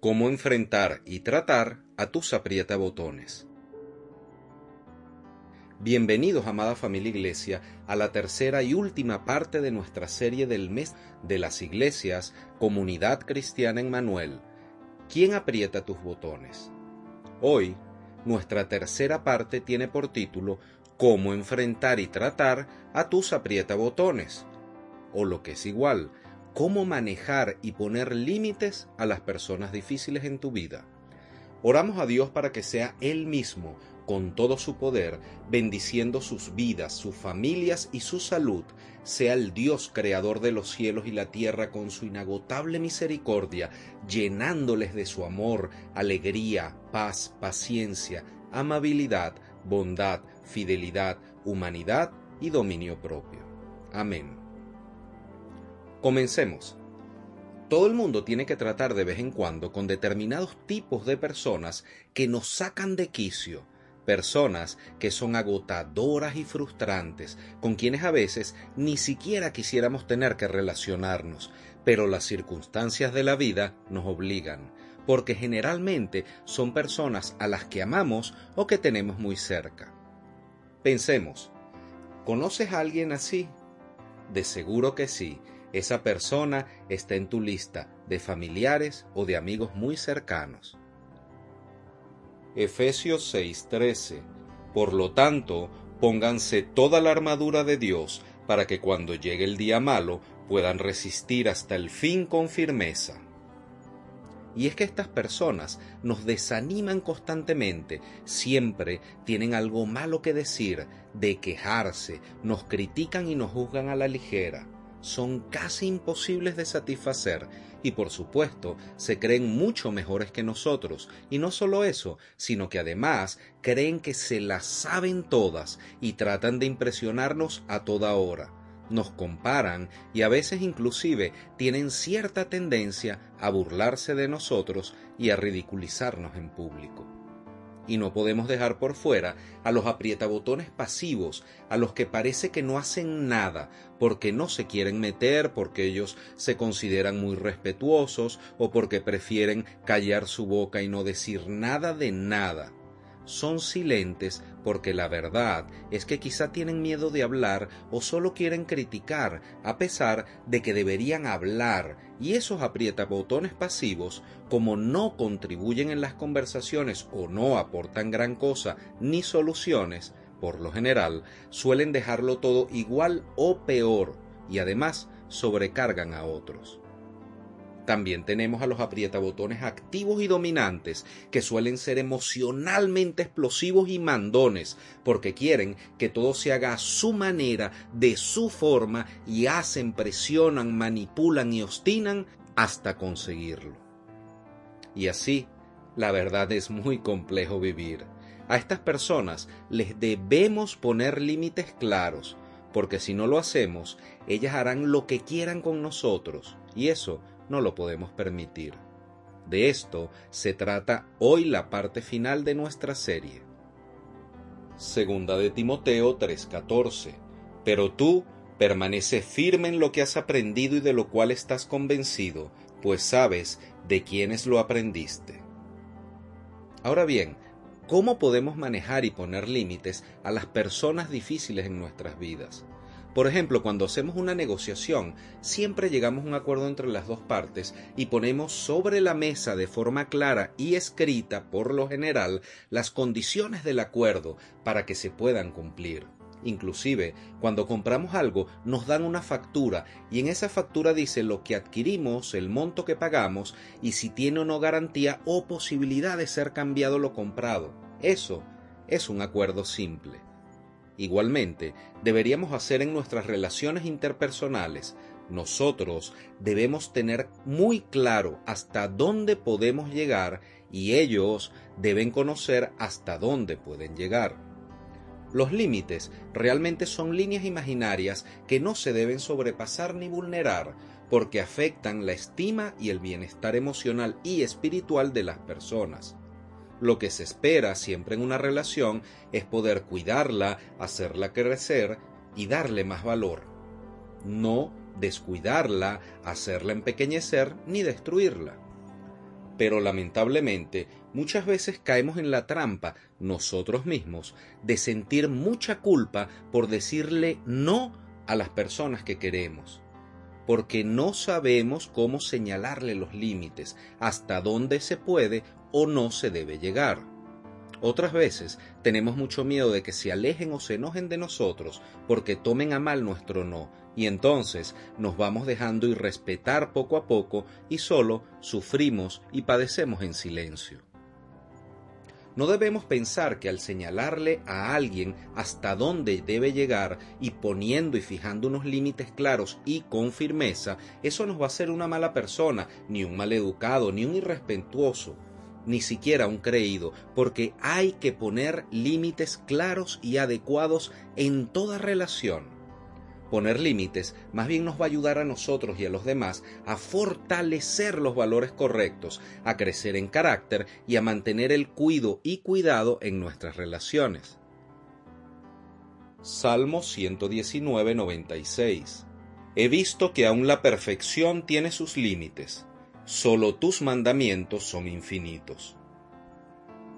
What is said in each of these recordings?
cómo enfrentar y tratar a tus aprietabotones. Bienvenidos, amada familia Iglesia, a la tercera y última parte de nuestra serie del mes de las iglesias Comunidad Cristiana en Manuel. ¿Quién aprieta tus botones? Hoy, nuestra tercera parte tiene por título Cómo enfrentar y tratar a tus aprietabotones, o lo que es igual, cómo manejar y poner límites a las personas difíciles en tu vida. Oramos a Dios para que sea Él mismo, con todo su poder, bendiciendo sus vidas, sus familias y su salud, sea el Dios creador de los cielos y la tierra con su inagotable misericordia, llenándoles de su amor, alegría, paz, paciencia, amabilidad, bondad, fidelidad, humanidad y dominio propio. Amén. Comencemos. Todo el mundo tiene que tratar de vez en cuando con determinados tipos de personas que nos sacan de quicio, personas que son agotadoras y frustrantes, con quienes a veces ni siquiera quisiéramos tener que relacionarnos, pero las circunstancias de la vida nos obligan, porque generalmente son personas a las que amamos o que tenemos muy cerca. Pensemos, ¿conoces a alguien así? De seguro que sí, esa persona está en tu lista de familiares o de amigos muy cercanos. Efesios 6:13 Por lo tanto, pónganse toda la armadura de Dios para que cuando llegue el día malo puedan resistir hasta el fin con firmeza. Y es que estas personas nos desaniman constantemente, siempre tienen algo malo que decir, de quejarse, nos critican y nos juzgan a la ligera son casi imposibles de satisfacer y por supuesto se creen mucho mejores que nosotros y no solo eso, sino que además creen que se las saben todas y tratan de impresionarnos a toda hora. Nos comparan y a veces inclusive tienen cierta tendencia a burlarse de nosotros y a ridiculizarnos en público y no podemos dejar por fuera a los aprietabotones pasivos, a los que parece que no hacen nada, porque no se quieren meter, porque ellos se consideran muy respetuosos o porque prefieren callar su boca y no decir nada de nada son silentes porque la verdad es que quizá tienen miedo de hablar o solo quieren criticar, a pesar de que deberían hablar, y esos aprietabotones pasivos, como no contribuyen en las conversaciones o no aportan gran cosa ni soluciones, por lo general, suelen dejarlo todo igual o peor, y además sobrecargan a otros. También tenemos a los aprietabotones activos y dominantes, que suelen ser emocionalmente explosivos y mandones, porque quieren que todo se haga a su manera, de su forma, y hacen, presionan, manipulan y obstinan hasta conseguirlo. Y así, la verdad es muy complejo vivir. A estas personas les debemos poner límites claros, porque si no lo hacemos, ellas harán lo que quieran con nosotros, y eso no lo podemos permitir. De esto se trata hoy la parte final de nuestra serie. Segunda de Timoteo 3:14. Pero tú permanece firme en lo que has aprendido y de lo cual estás convencido, pues sabes de quiénes lo aprendiste. Ahora bien, ¿cómo podemos manejar y poner límites a las personas difíciles en nuestras vidas? Por ejemplo, cuando hacemos una negociación, siempre llegamos a un acuerdo entre las dos partes y ponemos sobre la mesa de forma clara y escrita, por lo general, las condiciones del acuerdo para que se puedan cumplir. Inclusive, cuando compramos algo, nos dan una factura y en esa factura dice lo que adquirimos, el monto que pagamos y si tiene o no garantía o posibilidad de ser cambiado lo comprado. Eso es un acuerdo simple. Igualmente, deberíamos hacer en nuestras relaciones interpersonales, Nosotros debemos tener muy claro hasta dónde podemos llegar y ellos deben conocer hasta dónde pueden llegar. Los límites realmente son líneas imaginarias que no se deben sobrepasar ni vulnerar porque afectan la estima y el bienestar emocional y espiritual de las personas. Lo que se espera siempre en una relación es poder cuidarla, hacerla crecer y darle más valor. No descuidarla, hacerla empequeñecer ni destruirla. Pero lamentablemente muchas veces caemos en la trampa nosotros mismos de sentir mucha culpa por decirle no a las personas que queremos, porque no sabemos cómo señalarle los límites, hasta dónde se puede o no se debe llegar. Otras veces tenemos mucho miedo de que se alejen o se enojen de nosotros porque tomen a mal nuestro no, y entonces nos vamos dejando irrespetar poco a poco y solo sufrimos y padecemos en silencio. No debemos pensar que al señalarle a alguien hasta dónde debe llegar y poniendo y fijando unos límites claros y con firmeza, eso nos va a hacer una mala persona, ni un mal educado, ni un irrespetuoso ni siquiera un creído, porque hay que poner límites claros y adecuados en toda relación. Poner límites más bien nos va a ayudar a nosotros y a los demás a fortalecer los valores correctos, a crecer en carácter y a mantener el cuido y cuidado en nuestras relaciones. Salmo 119, 96 He visto que aún la perfección tiene sus límites solo tus mandamientos son infinitos.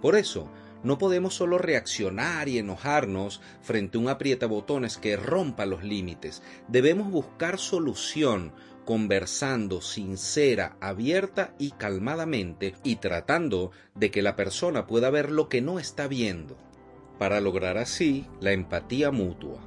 Por eso, no podemos solo reaccionar y enojarnos frente a un aprietabotones que rompa los límites. Debemos buscar solución conversando sincera, abierta y calmadamente y tratando de que la persona pueda ver lo que no está viendo, para lograr así la empatía mutua.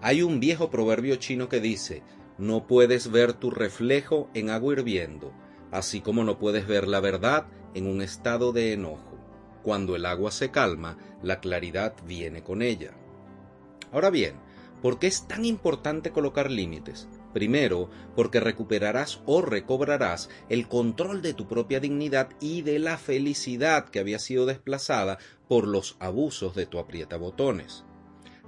Hay un viejo proverbio chino que dice, no puedes ver tu reflejo en agua hirviendo, así como no puedes ver la verdad en un estado de enojo. Cuando el agua se calma, la claridad viene con ella. Ahora bien, ¿por qué es tan importante colocar límites? Primero, porque recuperarás o recobrarás el control de tu propia dignidad y de la felicidad que había sido desplazada por los abusos de tu aprietabotones.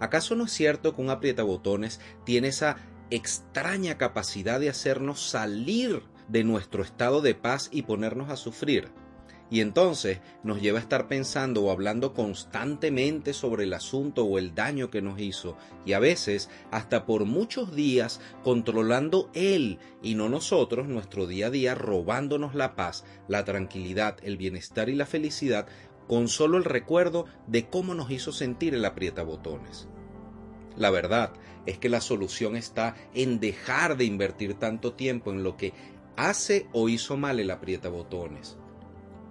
¿Acaso no es cierto que un aprietabotones tiene esa extraña capacidad de hacernos salir de nuestro estado de paz y ponernos a sufrir. Y entonces nos lleva a estar pensando o hablando constantemente sobre el asunto o el daño que nos hizo, y a veces hasta por muchos días controlando él y no nosotros nuestro día a día, robándonos la paz, la tranquilidad, el bienestar y la felicidad con solo el recuerdo de cómo nos hizo sentir el aprieta botones. La verdad es que la solución está en dejar de invertir tanto tiempo en lo que hace o hizo mal el aprieta botones.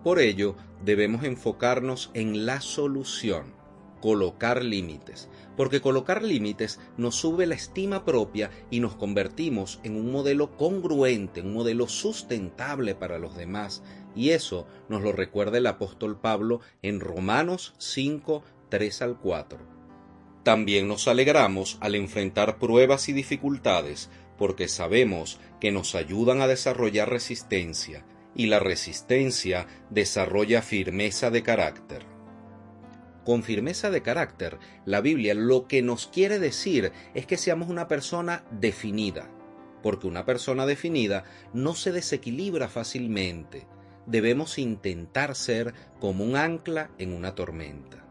Por ello, debemos enfocarnos en la solución, colocar límites, porque colocar límites nos sube la estima propia y nos convertimos en un modelo congruente, un modelo sustentable para los demás, y eso nos lo recuerda el apóstol Pablo en Romanos 5, 3 al 4. También nos alegramos al enfrentar pruebas y dificultades porque sabemos que nos ayudan a desarrollar resistencia y la resistencia desarrolla firmeza de carácter. Con firmeza de carácter, la Biblia lo que nos quiere decir es que seamos una persona definida, porque una persona definida no se desequilibra fácilmente. Debemos intentar ser como un ancla en una tormenta.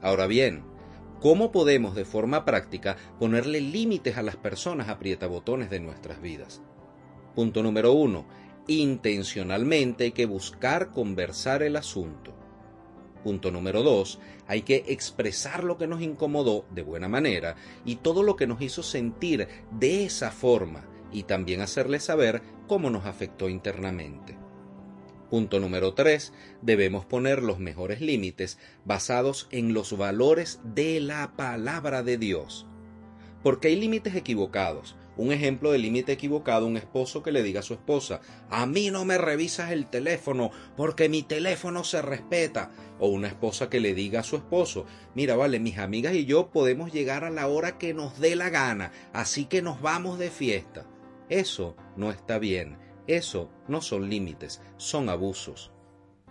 Ahora bien, ¿Cómo podemos de forma práctica ponerle límites a las personas aprietabotones de nuestras vidas? Punto número uno. Intencionalmente hay que buscar conversar el asunto. Punto número dos. Hay que expresar lo que nos incomodó de buena manera y todo lo que nos hizo sentir de esa forma y también hacerle saber cómo nos afectó internamente. Punto número 3. Debemos poner los mejores límites basados en los valores de la palabra de Dios. Porque hay límites equivocados, Un ejemplo de límite equivocado, un esposo que le diga a su esposa, a mí no me revisas el teléfono porque mi teléfono se respeta. O una esposa que le diga a su esposo, mira, vale, mis amigas y yo podemos llegar a la hora que nos dé la gana, así que nos vamos de fiesta. Eso no está bien, eso no son límites, son abusos.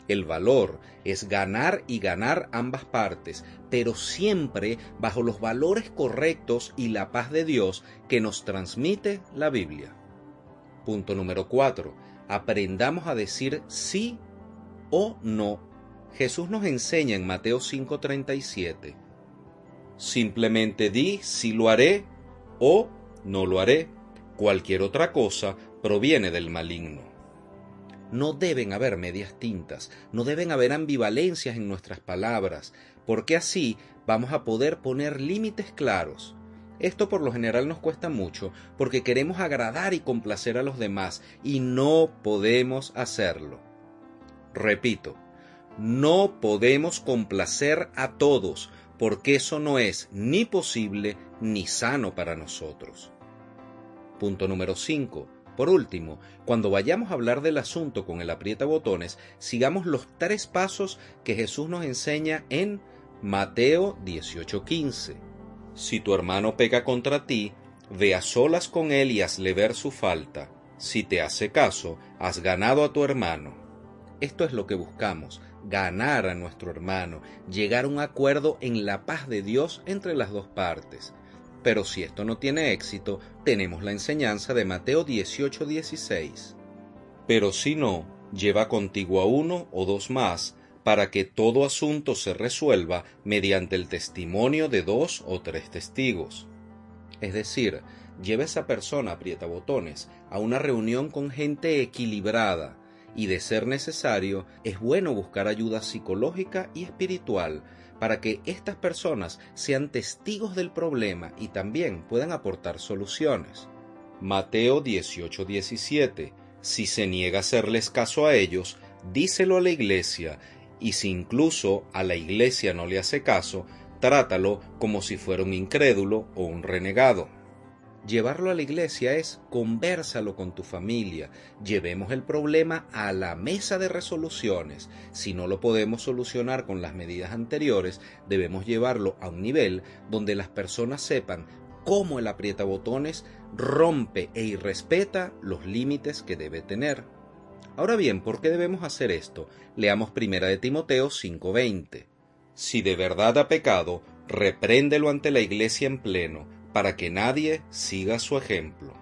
El valor es ganar y ganar ambas partes, pero siempre bajo los valores correctos y la paz de Dios que nos transmite la Biblia. Punto número 4. Aprendamos a decir sí o no. Jesús nos enseña en Mateo 5:37. Simplemente di si lo haré o no lo haré. Cualquier otra cosa proviene del maligno. No deben haber medias tintas, no deben haber ambivalencias en nuestras palabras, porque así vamos a poder poner límites claros. Esto por lo general nos cuesta mucho porque queremos agradar y complacer a los demás y no podemos hacerlo. Repito, no podemos complacer a todos porque eso no es ni posible ni sano para nosotros. Punto número 5. Por último, cuando vayamos a hablar del asunto con el aprieta botones, sigamos los tres pasos que Jesús nos enseña en Mateo 18:15. Si tu hermano peca contra ti, ve a solas con él y hazle ver su falta. Si te hace caso, has ganado a tu hermano. Esto es lo que buscamos, ganar a nuestro hermano, llegar a un acuerdo en la paz de Dios entre las dos partes. Pero si esto no tiene éxito, tenemos la enseñanza de Mateo 18:16. Pero si no, lleva contigo a uno o dos más, para que todo asunto se resuelva mediante el testimonio de dos o tres testigos. Es decir, lleva esa persona, aprieta botones, a una reunión con gente equilibrada, y de ser necesario, es bueno buscar ayuda psicológica y espiritual para que estas personas sean testigos del problema y también puedan aportar soluciones. Mateo 18:17 Si se niega a hacerles caso a ellos, díselo a la iglesia, y si incluso a la iglesia no le hace caso, trátalo como si fuera un incrédulo o un renegado. Llevarlo a la iglesia es conversalo con tu familia, llevemos el problema a la mesa de resoluciones. Si no lo podemos solucionar con las medidas anteriores, debemos llevarlo a un nivel donde las personas sepan cómo el aprieta botones rompe e irrespeta los límites que debe tener. Ahora bien, ¿por qué debemos hacer esto? Leamos primera de Timoteo 5:20. Si de verdad ha pecado, repréndelo ante la iglesia en pleno para que nadie siga su ejemplo.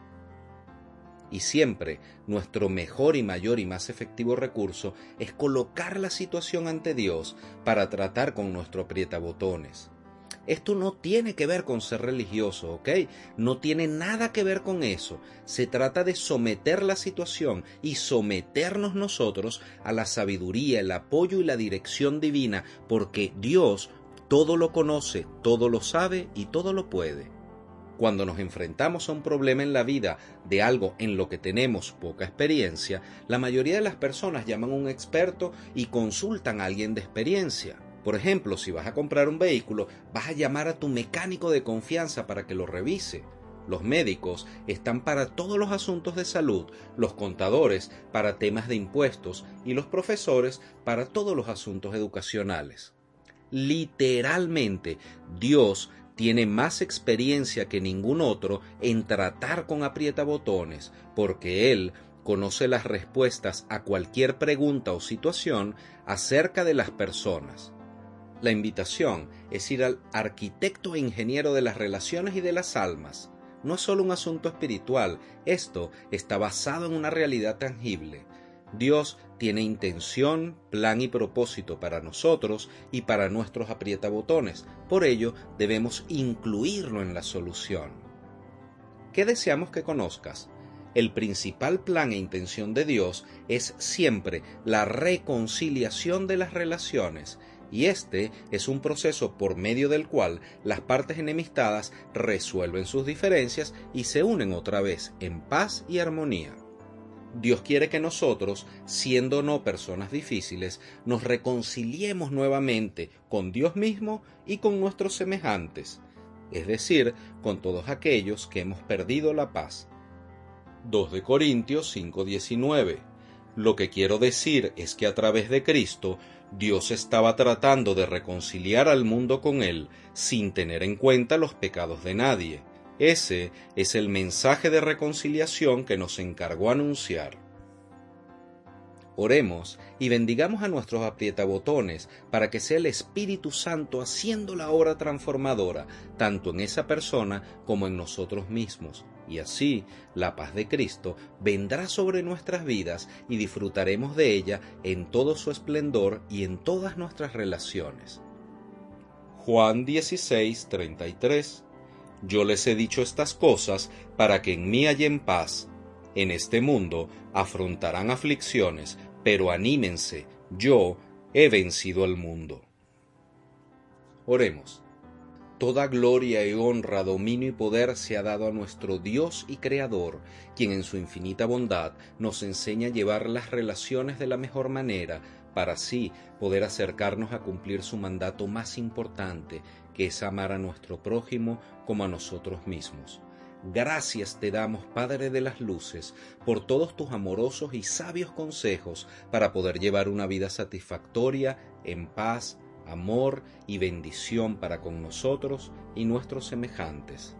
Y siempre nuestro mejor y mayor y más efectivo recurso es colocar la situación ante Dios para tratar con nuestro botones. Esto no tiene que ver con ser religioso, ¿ok? No tiene nada que ver con eso. Se trata de someter la situación y someternos nosotros a la sabiduría, el apoyo y la dirección divina, porque Dios todo lo conoce, todo lo sabe y todo lo puede. Cuando nos enfrentamos a un problema en la vida de algo en lo que tenemos poca experiencia, la mayoría de las personas llaman a un experto y consultan a alguien de experiencia. Por ejemplo, si vas a comprar un vehículo, vas a llamar a tu mecánico de confianza para que lo revise. Los médicos están para todos los asuntos de salud, los contadores para temas de impuestos y los profesores para todos los asuntos educacionales. Literalmente, Dios tiene más experiencia que ningún otro en tratar con aprietabotones, porque él conoce las respuestas a cualquier pregunta o situación acerca de las personas. La invitación es ir al arquitecto e ingeniero de las relaciones y de las almas. No es solo un asunto espiritual, esto está basado en una realidad tangible. Dios tiene intención, plan y propósito para nosotros y para nuestros aprietabotones. Por ello, debemos incluirlo en la solución. ¿Qué deseamos que conozcas? El principal plan e intención de Dios es siempre la reconciliación de las relaciones, y este es un proceso por medio del cual las partes enemistadas resuelven sus diferencias y se unen otra vez en paz y armonía. Dios quiere que nosotros, siendo no personas difíciles, nos reconciliemos nuevamente con Dios mismo y con nuestros semejantes. es decir, con todos aquellos que hemos perdido la paz. 2 de Corintios 5:19 Lo que quiero decir es que a través de Cristo Dios estaba tratando de reconciliar al mundo con Él sin tener en cuenta los pecados de nadie. Ese es el mensaje de reconciliación que nos encargó anunciar. Oremos y bendigamos a nuestros aprietabotones para que sea el Espíritu Santo haciendo la obra transformadora, tanto en esa persona como en nosotros mismos. Y así la paz de Cristo vendrá sobre nuestras vidas y disfrutaremos de ella en todo su esplendor y en todas nuestras relaciones. Juan 16, 33 Yo les he dicho estas cosas para que en mí hallen paz en este mundo afrontarán aflicciones, pero anímense, yo he vencido al mundo. Oremos. Toda gloria y honra, dominio y poder se ha dado a nuestro Dios y Creador, quien en su infinita bondad nos enseña a llevar las relaciones de la mejor manera, para así poder acercarnos a cumplir su mandato más importante, que es amar a nuestro prójimo como a nosotros mismos. Gracias te damos, Padre de las Luces, por todos tus amorosos y sabios consejos para poder llevar una vida satisfactoria, en paz, amor y bendición para con nosotros y nuestros semejantes.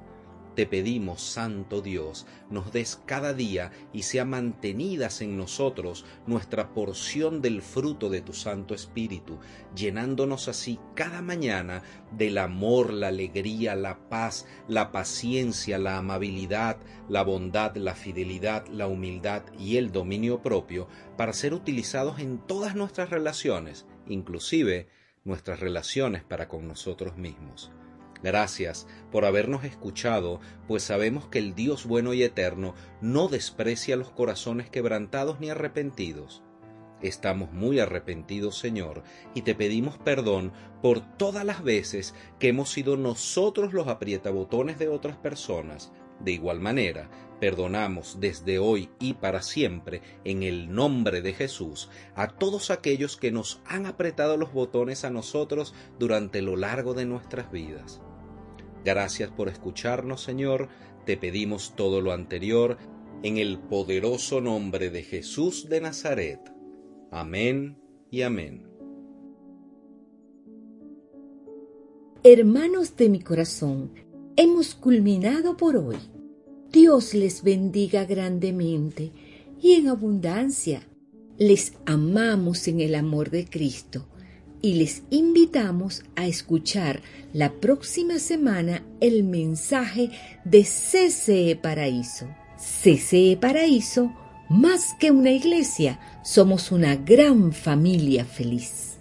Te pedimos, Santo Dios, nos des cada día y sea mantenidas en nosotros nuestra porción del fruto de tu Santo Espíritu, llenándonos así cada mañana del amor, la alegría, la paz, la paciencia, la amabilidad, la bondad, la fidelidad, la humildad y el dominio propio para ser utilizados en todas nuestras relaciones, inclusive nuestras relaciones para con nosotros mismos. Gracias por habernos escuchado, pues sabemos que el Dios bueno y eterno no desprecia los corazones quebrantados ni arrepentidos. Estamos muy arrepentidos, Señor, y te pedimos perdón por todas las veces que hemos sido nosotros los aprietabotones de otras personas. De igual manera, perdonamos desde hoy y para siempre, en el nombre de Jesús, a todos aquellos que nos han apretado los botones a nosotros durante lo largo de nuestras vidas. Gracias por escucharnos, Señor. Te pedimos todo lo anterior en el poderoso nombre de Jesús de Nazaret. Amén y amén. Hermanos de mi corazón, hemos culminado por hoy. Dios les bendiga grandemente y en abundancia. Les amamos en el amor de Cristo y les invitamos a escuchar la próxima semana el mensaje de CCE Paraíso. CCE Paraíso, más que una iglesia, somos una gran familia feliz.